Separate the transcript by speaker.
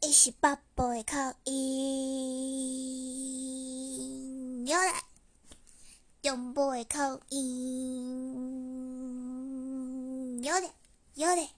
Speaker 1: 伊是北部的口音，有嘞，中部的口音，有嘞，有嘞。